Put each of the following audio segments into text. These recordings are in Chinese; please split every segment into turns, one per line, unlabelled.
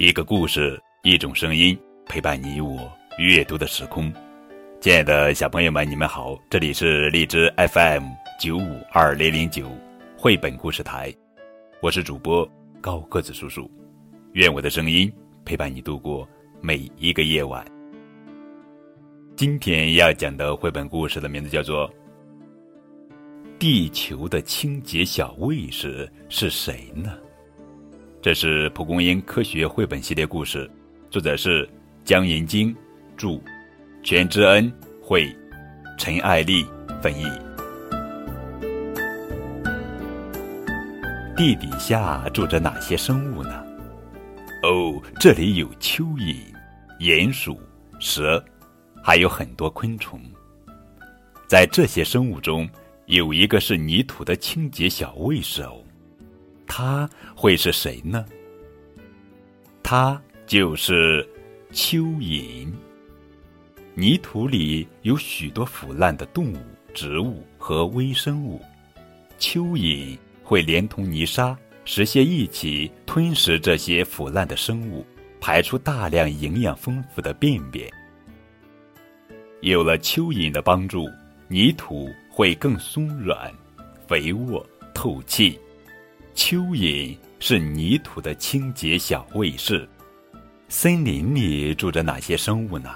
一个故事，一种声音，陪伴你我阅读的时空。亲爱的小朋友们，你们好，这里是荔枝 FM 九五二零零九绘本故事台，我是主播高个子叔叔。愿我的声音陪伴你度过每一个夜晚。今天要讲的绘本故事的名字叫做《地球的清洁小卫士是谁呢》。这是蒲公英科学绘本系列故事，作者是江银晶，著，全知恩绘，陈爱丽翻译。地底下住着哪些生物呢？哦，这里有蚯蚓、鼹鼠、蛇，还有很多昆虫。在这些生物中，有一个是泥土的清洁小卫士哦。他会是谁呢？他就是蚯蚓。泥土里有许多腐烂的动物、植物和微生物，蚯蚓会连同泥沙、石屑一起吞食这些腐烂的生物，排出大量营养丰富的便便。有了蚯蚓的帮助，泥土会更松软、肥沃、透气。蚯蚓是泥土的清洁小卫士。森林里住着哪些生物呢？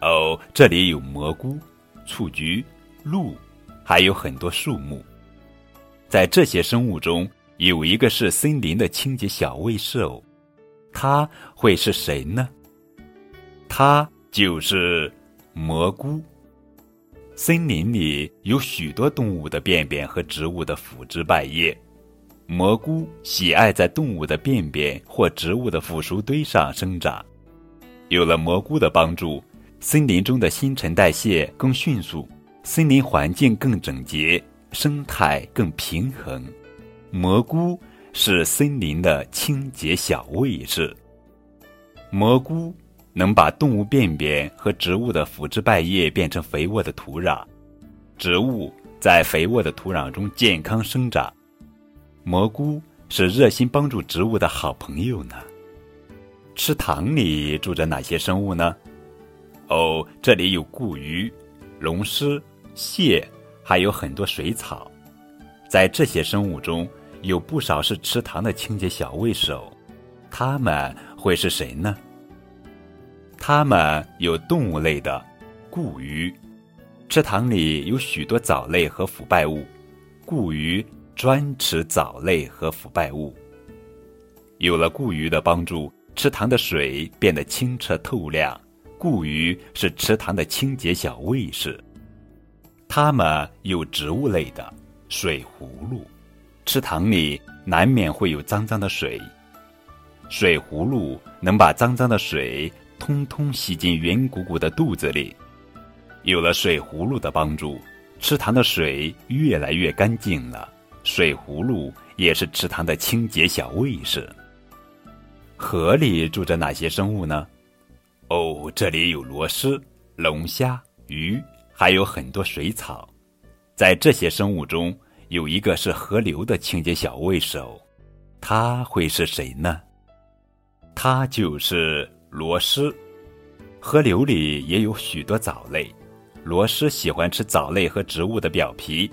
哦，这里有蘑菇、雏菊、鹿，还有很多树木。在这些生物中，有一个是森林的清洁小卫士哦。他会是谁呢？他就是蘑菇。森林里有许多动物的便便和植物的腐殖败叶。蘑菇喜爱在动物的便便或植物的腐熟堆上生长，有了蘑菇的帮助，森林中的新陈代谢更迅速，森林环境更整洁，生态更平衡。蘑菇是森林的清洁小卫士。蘑菇能把动物便便和植物的腐殖败叶变成肥沃的土壤，植物在肥沃的土壤中健康生长。蘑菇是热心帮助植物的好朋友呢。池塘里住着哪些生物呢？哦，这里有固鱼、龙虱、蟹，还有很多水草。在这些生物中，有不少是池塘的清洁小卫手。它们会是谁呢？它们有动物类的固鱼。池塘里有许多藻类和腐败物，固鱼。专吃藻类和腐败物。有了固鱼的帮助，池塘的水变得清澈透亮。固鱼是池塘的清洁小卫士。它们有植物类的水葫芦。池塘里难免会有脏脏的水，水葫芦能把脏脏的水通通吸进圆鼓鼓的肚子里。有了水葫芦的帮助，池塘的水越来越干净了。水葫芦也是池塘的清洁小卫士。河里住着哪些生物呢？哦，这里有螺蛳、龙虾、鱼，还有很多水草。在这些生物中，有一个是河流的清洁小卫士，他会是谁呢？他就是螺蛳。河流里也有许多藻类，螺蛳喜欢吃藻类和植物的表皮。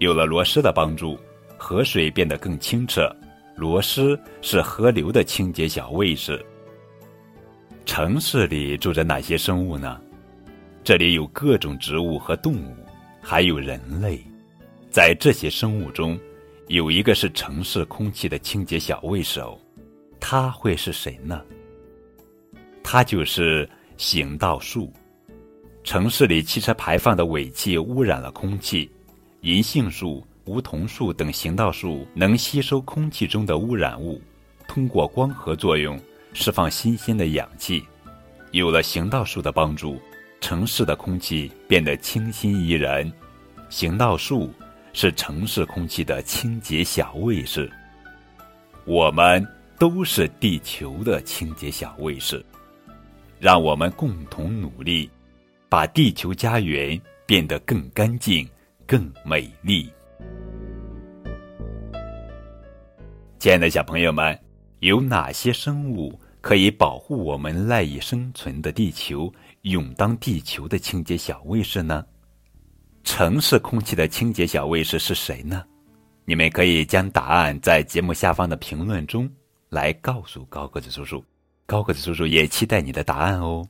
有了螺蛳的帮助。河水变得更清澈，螺蛳是河流的清洁小卫士。城市里住着哪些生物呢？这里有各种植物和动物，还有人类。在这些生物中，有一个是城市空气的清洁小卫士，他会是谁呢？他就是行道树。城市里汽车排放的尾气污染了空气，银杏树。梧桐树等行道树能吸收空气中的污染物，通过光合作用释放新鲜的氧气。有了行道树的帮助，城市的空气变得清新宜人。行道树是城市空气的清洁小卫士。我们都是地球的清洁小卫士，让我们共同努力，把地球家园变得更干净、更美丽。亲爱的小朋友们，有哪些生物可以保护我们赖以生存的地球，勇当地球的清洁小卫士呢？城市空气的清洁小卫士是谁呢？你们可以将答案在节目下方的评论中来告诉高个子叔叔，高个子叔叔也期待你的答案哦。